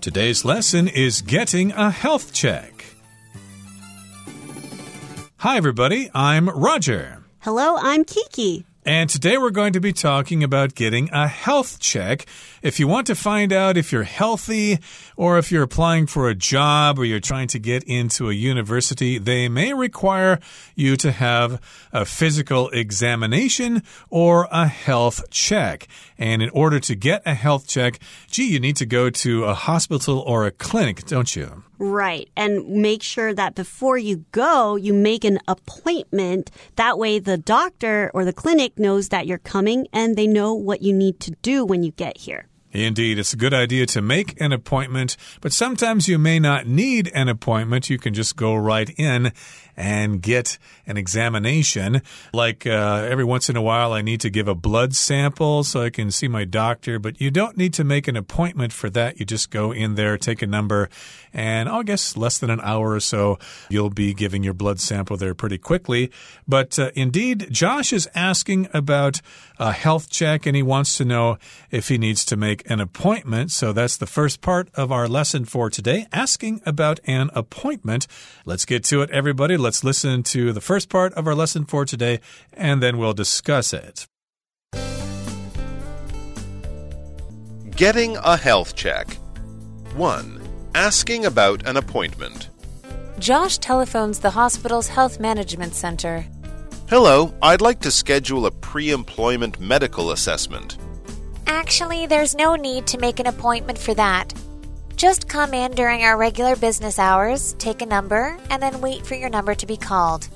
Today's lesson is getting a health check. Hi, everybody. I'm Roger. Hello, I'm Kiki. And today we're going to be talking about getting a health check. If you want to find out if you're healthy or if you're applying for a job or you're trying to get into a university, they may require you to have a physical examination or a health check. And in order to get a health check, gee, you need to go to a hospital or a clinic, don't you? Right. And make sure that before you go, you make an appointment. That way, the doctor or the clinic knows that you're coming and they know what you need to do when you get here. Indeed, it's a good idea to make an appointment, but sometimes you may not need an appointment. You can just go right in and get an examination. Like uh, every once in a while, I need to give a blood sample so I can see my doctor, but you don't need to make an appointment for that. You just go in there, take a number, and oh, I guess less than an hour or so, you'll be giving your blood sample there pretty quickly. But uh, indeed, Josh is asking about a health check and he wants to know if he needs to make an appointment. So that's the first part of our lesson for today, asking about an appointment. Let's get to it, everybody. Let's listen to the first part of our lesson for today and then we'll discuss it. Getting a health check. 1. Asking about an appointment. Josh telephones the hospital's health management center. Hello, I'd like to schedule a pre employment medical assessment. Actually, there's no need to make an appointment for that. Just come in during our regular business hours, take a number, and then wait for your number to be called.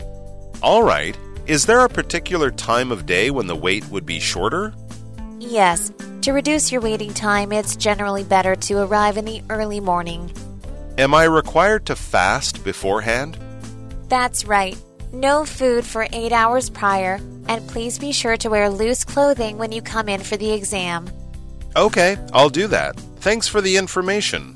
All right. Is there a particular time of day when the wait would be shorter? Yes, to reduce your waiting time, it's generally better to arrive in the early morning. Am I required to fast beforehand? That's right. No food for eight hours prior, and please be sure to wear loose clothing when you come in for the exam. Okay, I'll do that. Thanks for the information.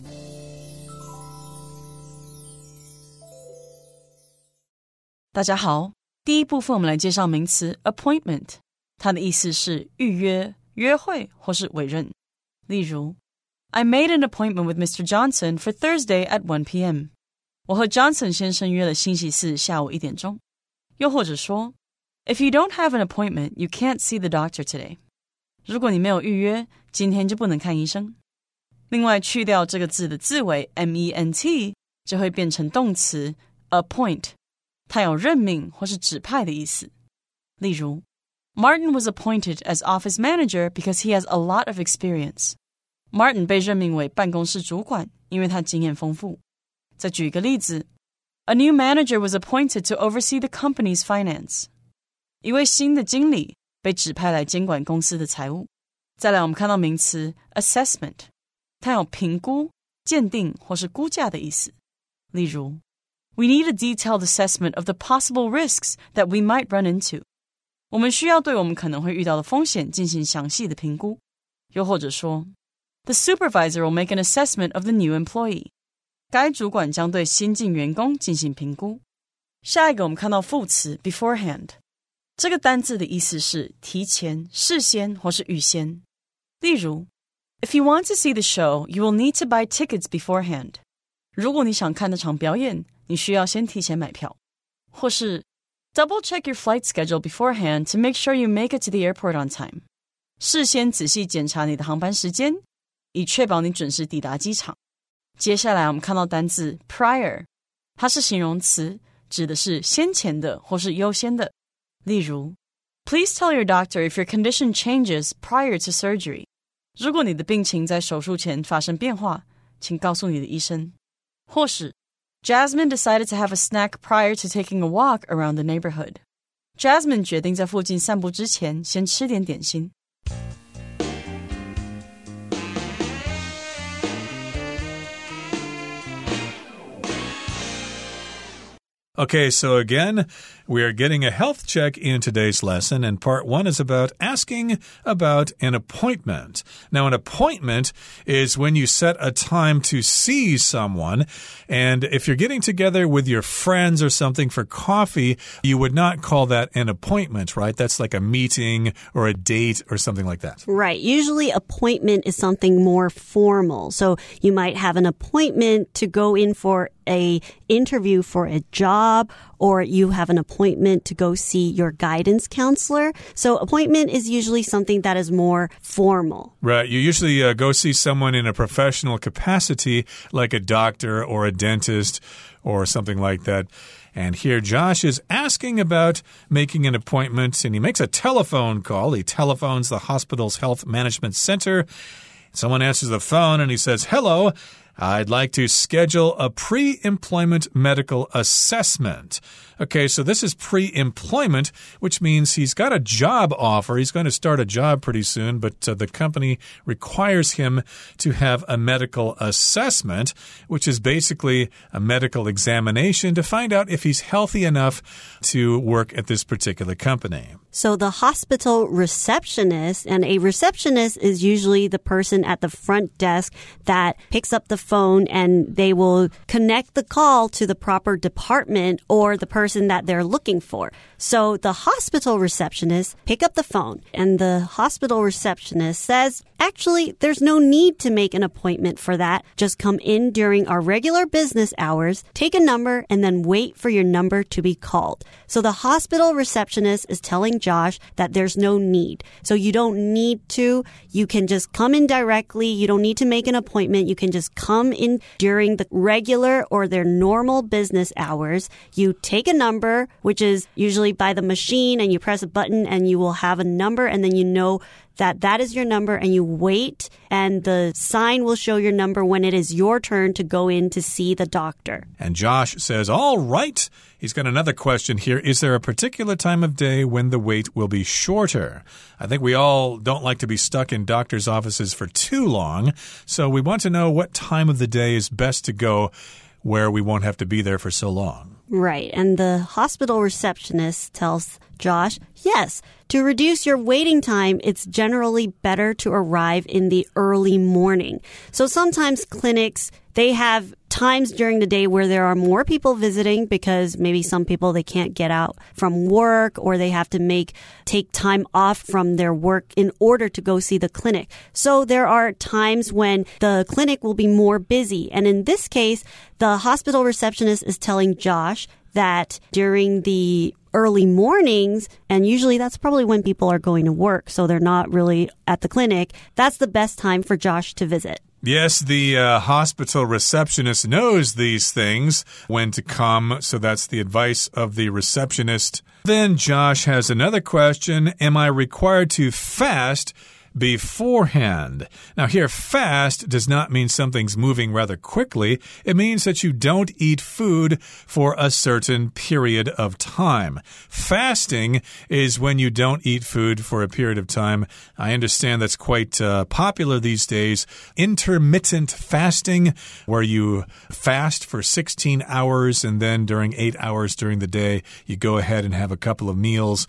大家好，第一部分我们来介绍名词 appointment，它的意思是预约、约会或是委任。例如，I made an appointment with Mr. Johnson for Thursday at 1 p.m. 我和 Johnson 先生约了星期四下午一点钟。又或者说 ，If you don't have an appointment, you can't see the doctor today. 如果你没有预约，今天就不能看医生。另外，去掉这个字的字尾 ment，就会变成动词 appoint，它有任命或是指派的意思。例如，Martin was appointed as office manager because he has a lot of experience. Martin 被任命为办公室主管，因为他经验丰富。再举一个例子，A new manager was appointed to oversee the company's finance. 一位新的经理被指派来监管公司的财务。再来，我们看到名词 assessment，它有评估、鉴定或是估价的意思。例如，We need a detailed assessment of the possible risks that we might run into。我们需要对我们可能会遇到的风险进行详细的评估。又或者说，The supervisor will make an assessment of the new employee。该主管将对新进员工进行评估。下一个，我们看到副词 beforehand， 这个单字的意思是提前、事先或是预先。例如，If you want to see the show, you will need to buy tickets beforehand。如果你想看那场表演，你需要先提前买票。或是 Double check your flight schedule beforehand to make sure you make it to the airport on time。事先仔细检查你的航班时间，以确保你准时抵达机场。接下来我们看到单字 prior，它是形容词，指的是先前的或是优先的。 例如，Please tell your doctor if your condition changes prior to surgery。如果你的病情在手术前发生变化，请告诉你的医生。或是 Jasmine decided to have a snack prior to taking a walk around the neighborhood。Jasmine 决定在附近散步之前先吃点点心。 Okay, so again, we are getting a health check in today's lesson, and part one is about asking about an appointment. Now, an appointment is when you set a time to see someone, and if you're getting together with your friends or something for coffee, you would not call that an appointment, right? That's like a meeting or a date or something like that. Right. Usually, appointment is something more formal. So you might have an appointment to go in for a interview for a job or you have an appointment to go see your guidance counselor. So appointment is usually something that is more formal. Right. You usually uh, go see someone in a professional capacity like a doctor or a dentist or something like that. And here Josh is asking about making an appointment and he makes a telephone call. He telephones the hospital's health management center. Someone answers the phone and he says, Hello. I'd like to schedule a pre employment medical assessment. Okay, so this is pre employment, which means he's got a job offer. He's going to start a job pretty soon, but uh, the company requires him to have a medical assessment, which is basically a medical examination to find out if he's healthy enough to work at this particular company. So the hospital receptionist, and a receptionist is usually the person at the front desk that picks up the phone and they will connect the call to the proper department or the person that they're looking for. So the hospital receptionist pick up the phone and the hospital receptionist says, actually, there's no need to make an appointment for that. Just come in during our regular business hours, take a number, and then wait for your number to be called. So the hospital receptionist is telling Josh that there's no need. So you don't need to. You can just come in directly. You don't need to make an appointment. You can just come in during the regular or their normal business hours. You take a number, which is usually by the machine, and you press a button and you will have a number, and then you know that that is your number and you wait and the sign will show your number when it is your turn to go in to see the doctor. And Josh says, All right. He's got another question here. Is there a particular time of day when the wait will be shorter? I think we all don't like to be stuck in doctor's offices for too long. So we want to know what time of the day is best to go where we won't have to be there for so long. Right. And the hospital receptionist tells Josh, yes, to reduce your waiting time, it's generally better to arrive in the early morning. So sometimes clinics, they have times during the day where there are more people visiting because maybe some people they can't get out from work or they have to make take time off from their work in order to go see the clinic. So there are times when the clinic will be more busy. And in this case, the hospital receptionist is telling Josh that during the early mornings, and usually that's probably when people are going to work, so they're not really at the clinic, that's the best time for Josh to visit. Yes, the uh, hospital receptionist knows these things when to come, so that's the advice of the receptionist. Then Josh has another question Am I required to fast? Beforehand. Now, here, fast does not mean something's moving rather quickly. It means that you don't eat food for a certain period of time. Fasting is when you don't eat food for a period of time. I understand that's quite uh, popular these days. Intermittent fasting, where you fast for 16 hours and then during eight hours during the day, you go ahead and have a couple of meals.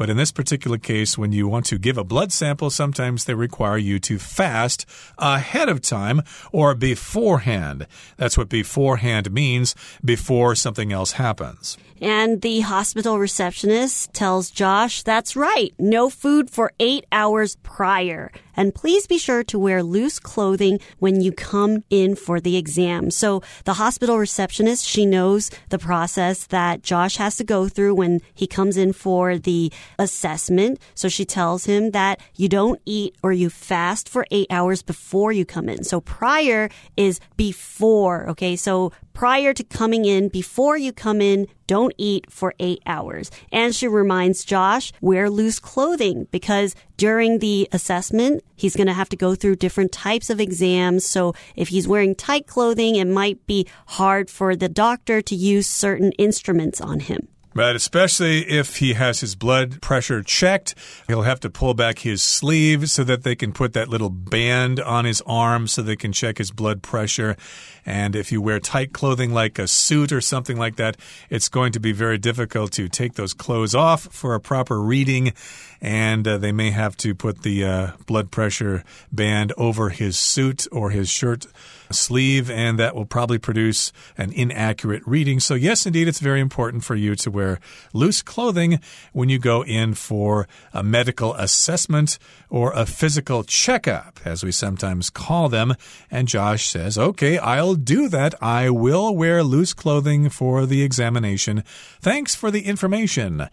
But in this particular case, when you want to give a blood sample, sometimes they require you to fast ahead of time or beforehand. That's what beforehand means before something else happens. And the hospital receptionist tells Josh that's right, no food for eight hours prior. And please be sure to wear loose clothing when you come in for the exam. So the hospital receptionist, she knows the process that Josh has to go through when he comes in for the assessment. So she tells him that you don't eat or you fast for eight hours before you come in. So prior is before. Okay. So prior to coming in, before you come in, don't eat for eight hours. And she reminds Josh, wear loose clothing because during the assessment, he's going to have to go through different types of exams. So if he's wearing tight clothing, it might be hard for the doctor to use certain instruments on him. But especially if he has his blood pressure checked, he'll have to pull back his sleeve so that they can put that little band on his arm so they can check his blood pressure. And if you wear tight clothing like a suit or something like that, it's going to be very difficult to take those clothes off for a proper reading. And uh, they may have to put the uh, blood pressure band over his suit or his shirt sleeve, and that will probably produce an inaccurate reading. So, yes, indeed, it's very important for you to wear loose clothing when you go in for a medical assessment or a physical checkup, as we sometimes call them. And Josh says, okay, I'll do that. I will wear loose clothing for the examination. Thanks for the information.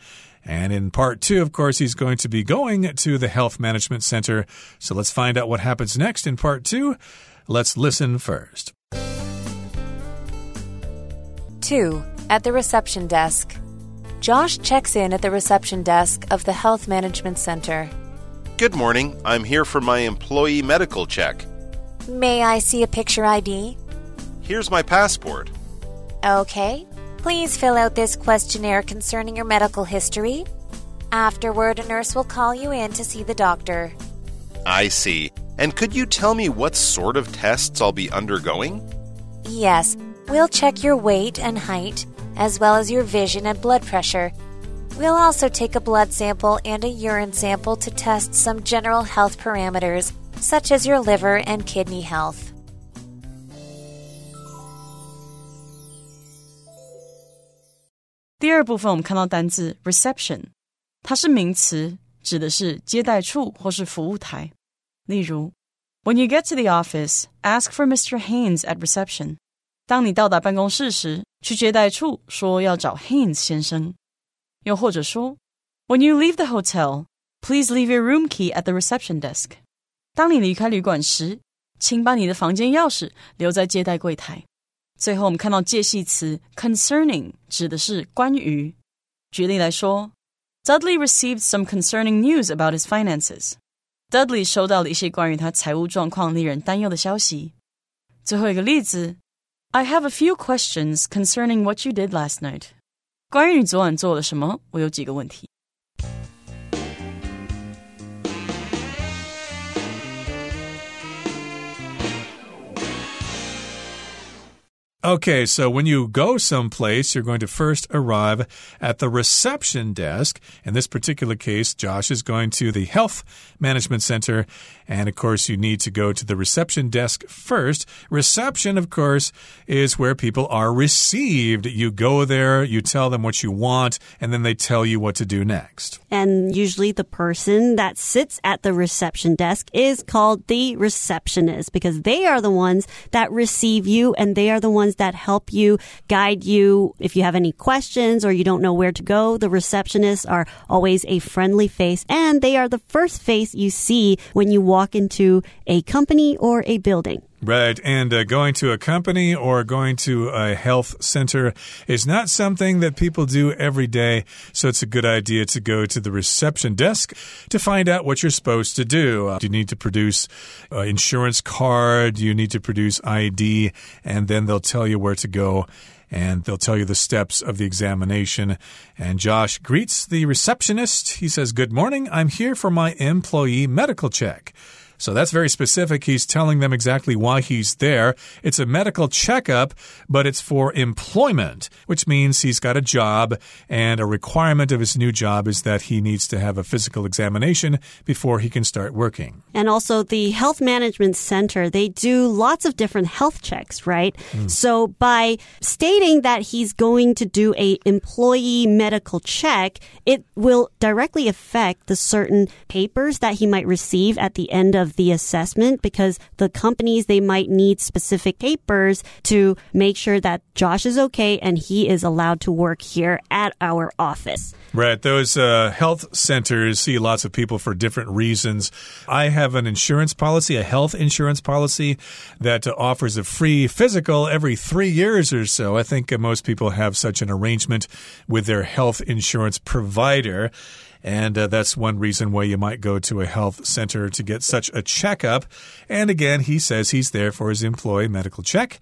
And in part two, of course, he's going to be going to the Health Management Center. So let's find out what happens next in part two. Let's listen first. 2. At the reception desk. Josh checks in at the reception desk of the Health Management Center. Good morning. I'm here for my employee medical check. May I see a picture ID? Here's my passport. Okay. Please fill out this questionnaire concerning your medical history. Afterward, a nurse will call you in to see the doctor. I see. And could you tell me what sort of tests I'll be undergoing? Yes, we'll check your weight and height, as well as your vision and blood pressure. We'll also take a blood sample and a urine sample to test some general health parameters, such as your liver and kidney health. 第二部分我们看到单字 reception，它是名词，指的是接待处或是服务台。例如，When you get to the office, ask for Mr. Haynes at reception。当你到达办公室时，去接待处说要找 Haynes 先生。又或者说，When you leave the hotel, please leave your room key at the reception desk。当你离开旅馆时，请把你的房间钥匙留在接待柜台。最后，我们看到介系词 concerning 指的是关于。举例来说，Dudley received some concerning news about his finances。Dudley 收到了一些关于他财务状况令人担忧的消息。最后一个例子，I have a few questions concerning what you did last night。关于你昨晚做了什么，我有几个问题。 Okay, so when you go someplace, you're going to first arrive at the reception desk. In this particular case, Josh is going to the Health Management Center. And of course, you need to go to the reception desk first. Reception, of course, is where people are received. You go there, you tell them what you want, and then they tell you what to do next. And usually the person that sits at the reception desk is called the receptionist because they are the ones that receive you and they are the ones that help you, guide you. If you have any questions or you don't know where to go, the receptionists are always a friendly face and they are the first face you see when you walk into a company or a building. Right. And uh, going to a company or going to a health center is not something that people do every day. So it's a good idea to go to the reception desk to find out what you're supposed to do. Uh, you need to produce uh, insurance card? You need to produce ID? And then they'll tell you where to go and they'll tell you the steps of the examination. And Josh greets the receptionist. He says, Good morning. I'm here for my employee medical check. So that's very specific. He's telling them exactly why he's there. It's a medical checkup, but it's for employment, which means he's got a job, and a requirement of his new job is that he needs to have a physical examination before he can start working. And also, the Health Management Center, they do lots of different health checks, right? Mm. So by stating that he's going to do a employee medical check, it will directly affect the certain papers that he might receive at the end of of the assessment because the companies, they might need specific papers to make sure that Josh is okay and he is allowed to work here at our office. Right. Those uh, health centers see lots of people for different reasons. I have an insurance policy, a health insurance policy that uh, offers a free physical every three years or so. I think uh, most people have such an arrangement with their health insurance provider. And uh, that's one reason why you might go to a health center to get such a checkup. And again, he says he's there for his employee medical check.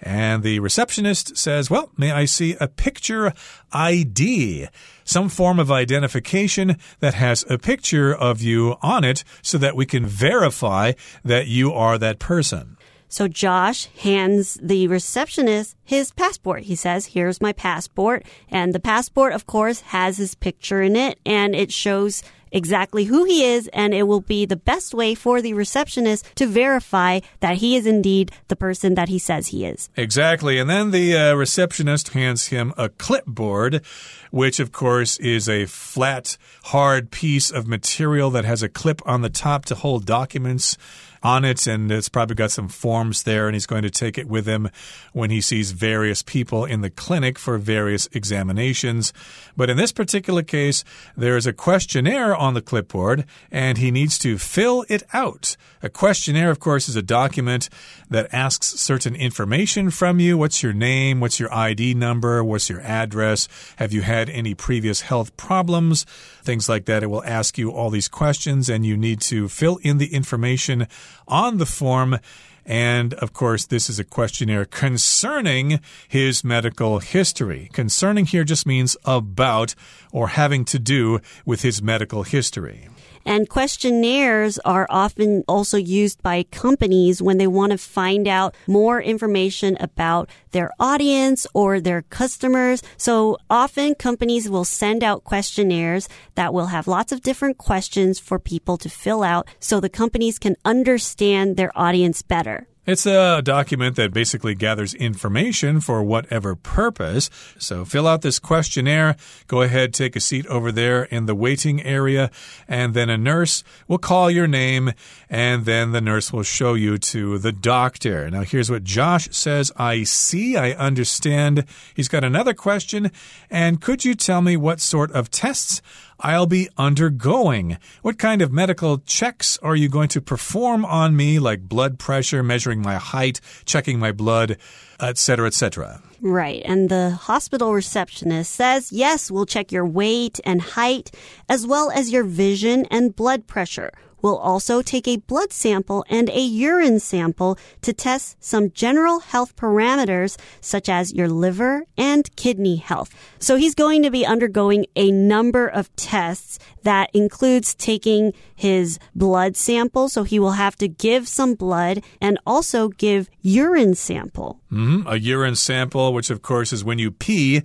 And the receptionist says, Well, may I see a picture ID? Some form of identification that has a picture of you on it so that we can verify that you are that person. So Josh hands the receptionist his passport. He says, here's my passport. And the passport, of course, has his picture in it and it shows exactly who he is, and it will be the best way for the receptionist to verify that he is indeed the person that he says he is. Exactly. And then the uh, receptionist hands him a clipboard, which, of course, is a flat, hard piece of material that has a clip on the top to hold documents on it, and it's probably got some forms there, and he's going to take it with him when he sees various people in the clinic for various examinations. But in this particular case, there is a questionnaire on the clipboard, and he needs to fill it out. A questionnaire, of course, is a document that asks certain information from you. What's your name? What's your ID number? What's your address? Have you had any previous health problems? Things like that. It will ask you all these questions, and you need to fill in the information on the form. And of course, this is a questionnaire concerning his medical history. Concerning here just means about or having to do with his medical history. And questionnaires are often also used by companies when they want to find out more information about their audience or their customers. So often companies will send out questionnaires that will have lots of different questions for people to fill out so the companies can understand their audience better. It's a document that basically gathers information for whatever purpose. So fill out this questionnaire. Go ahead, take a seat over there in the waiting area, and then a nurse will call your name, and then the nurse will show you to the doctor. Now, here's what Josh says I see, I understand. He's got another question. And could you tell me what sort of tests I'll be undergoing. What kind of medical checks are you going to perform on me, like blood pressure, measuring my height, checking my blood, etc., etc.? Right. And the hospital receptionist says, yes, we'll check your weight and height, as well as your vision and blood pressure. We'll also take a blood sample and a urine sample to test some general health parameters such as your liver and kidney health. So he's going to be undergoing a number of tests that includes taking his blood sample. So he will have to give some blood and also give urine sample. Mm -hmm. A urine sample, which of course is when you pee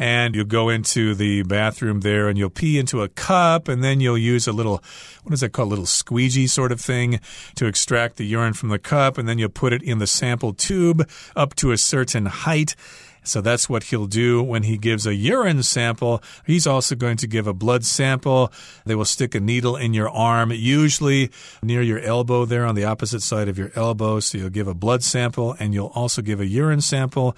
and you'll go into the bathroom there and you'll pee into a cup and then you'll use a little, what is that called? A little squeegee sort of thing to extract the urine from the cup and then you'll put it in the sample tube up to a certain height. So that's what he'll do when he gives a urine sample. He's also going to give a blood sample. They will stick a needle in your arm, usually near your elbow there on the opposite side of your elbow. So you'll give a blood sample and you'll also give a urine sample.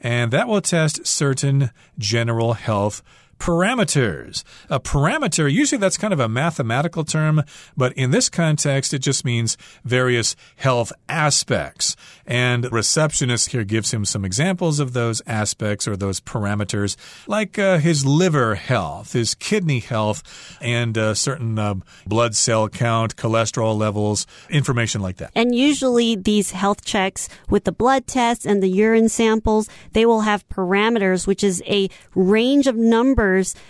And that will test certain general health parameters. A parameter, usually that's kind of a mathematical term, but in this context, it just means various health aspects. And receptionist here gives him some examples of those aspects or those parameters, like uh, his liver health, his kidney health, and uh, certain uh, blood cell count, cholesterol levels, information like that. And usually these health checks with the blood tests and the urine samples, they will have parameters, which is a range of numbers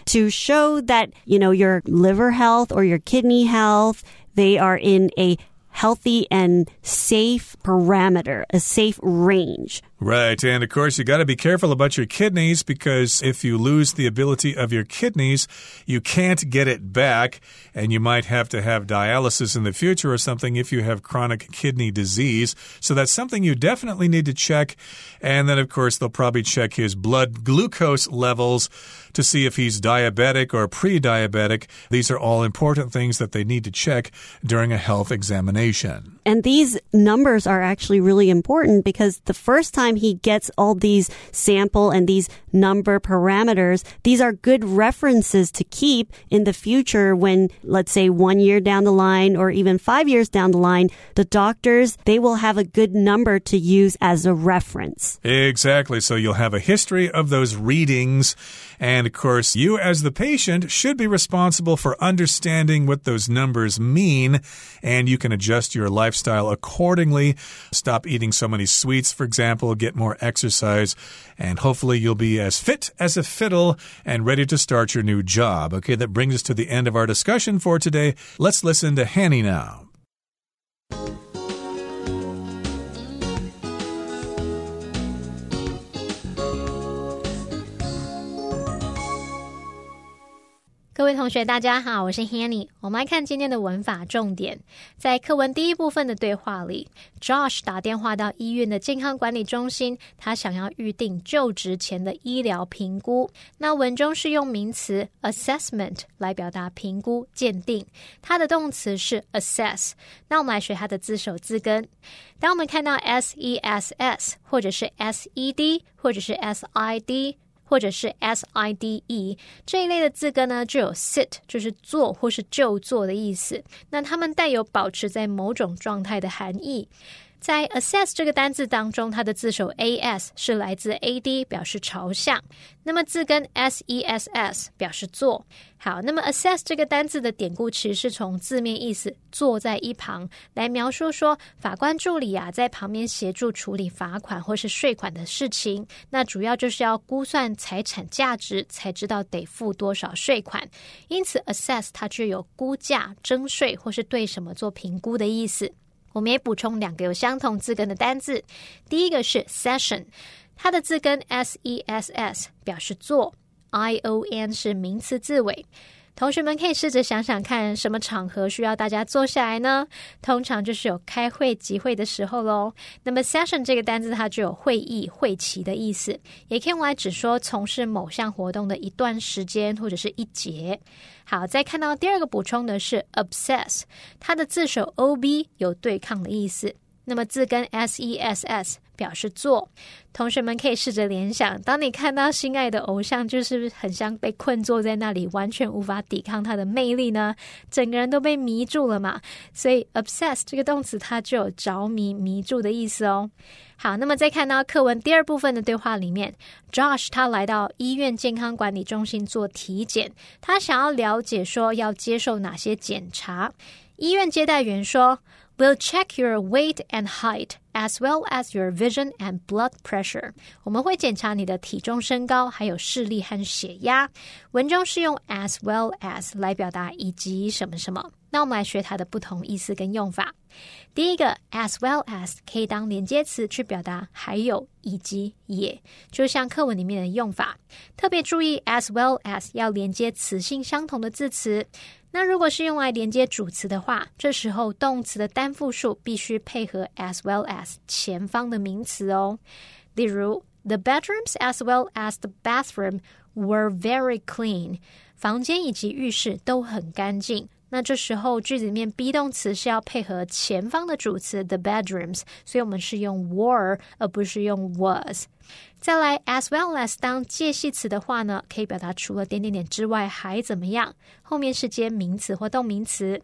to show that, you know, your liver health or your kidney health, they are in a healthy and safe parameter, a safe range. Right. And of course, you got to be careful about your kidneys because if you lose the ability of your kidneys, you can't get it back. And you might have to have dialysis in the future or something if you have chronic kidney disease. So that's something you definitely need to check. And then, of course, they'll probably check his blood glucose levels to see if he's diabetic or pre diabetic. These are all important things that they need to check during a health examination. And these numbers are actually really important because the first time he gets all these sample and these number parameters, these are good references to keep in the future when, let's say, one year down the line or even five years down the line, the doctors, they will have a good number to use as a reference. Exactly. So you'll have a history of those readings. And of course, you as the patient should be responsible for understanding what those numbers mean. And you can adjust your lifestyle accordingly. Stop eating so many sweets, for example get more exercise, and hopefully you'll be as fit as a fiddle and ready to start your new job. Okay, that brings us to the end of our discussion for today. Let's listen to Hanny now. 各位同学，大家好，我是 Hanny。我们来看今天的文法重点。在课文第一部分的对话里，Josh 打电话到医院的健康管理中心，他想要预定就职前的医疗评估。那文中是用名词 assessment 来表达评估、鉴定，它的动词是 assess。那我们来学它的字首字根。当我们看到 s e s s，或者是 s e d，或者是 s i d。或者是 s i d e 这一类的字根呢，就有 sit 就是坐或是就坐的意思。那它们带有保持在某种状态的含义。在 assess 这个单字当中，它的字首 as 是来自 ad，表示朝向。那么字根 sess 表示坐。好，那么 assess 这个单字的典故其实是从字面意思坐在一旁来描述说，法官助理啊在旁边协助处理罚款或是税款的事情。那主要就是要估算财产价值，才知道得付多少税款。因此 assess 它具有估价、征税或是对什么做评估的意思。我们也补充两个有相同字根的单字，第一个是 session，它的字根 s e s s 表示坐，i o n 是名词字尾。同学们可以试着想想看，什么场合需要大家坐下来呢？通常就是有开会集会的时候喽。那么 session 这个单字它就有会议、会期的意思，也可以用来指说从事某项活动的一段时间或者是一节。好，再看到第二个补充的是 obsess，它的字首 o b 有对抗的意思。那么字根 s e s s 表示做，同学们可以试着联想，当你看到心爱的偶像，就是很像被困坐在那里，完全无法抵抗他的魅力呢？整个人都被迷住了嘛。所以 obsess 这个动词它就有着迷、迷住的意思哦。好，那么再看到课文第二部分的对话里面，Josh 他来到医院健康管理中心做体检，他想要了解说要接受哪些检查。医院接待员说。We'll check your weight and height as well as your vision and blood pressure。我们会检查你的体重、身高，还有视力和血压。文中是用 as well as 来表达以及什么什么。那我们来学它的不同意思跟用法。第一个 as well as 可以当连接词去表达还有以及也，就像课文里面的用法。特别注意 as well as 要连接词性相同的字词。那如果是用来连接主词的话，这时候动词的单复数必须配合 as well as 前方的名词哦。例如，The bedrooms as well as the bathroom were very clean。房间以及浴室都很干净。那这时候句子里面 be 动词是要配合前方的主词 the bedrooms，所以我们是用 were 而不是用 was。再来，as well as 当介系词的话呢，可以表达除了点点点之外还怎么样。后面是接名词或动名词。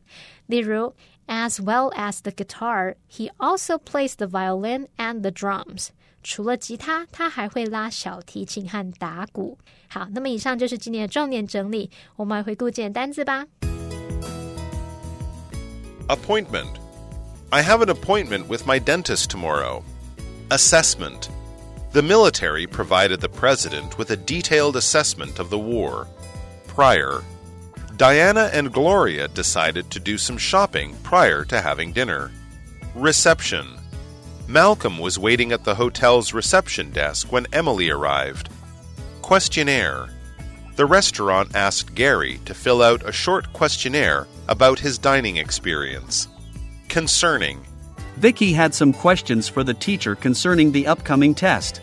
例如 ，as well as the guitar，he also plays the violin and the drums。除了吉他，他还会拉小提琴和打鼓。好，那么以上就是今天的重点整理。我们来回顾今天单词吧。Appointment. I have an appointment with my dentist tomorrow. Assessment. The military provided the president with a detailed assessment of the war. Prior, Diana and Gloria decided to do some shopping prior to having dinner. Reception. Malcolm was waiting at the hotel's reception desk when Emily arrived. Questionnaire. The restaurant asked Gary to fill out a short questionnaire about his dining experience. Concerning. Vicky had some questions for the teacher concerning the upcoming test.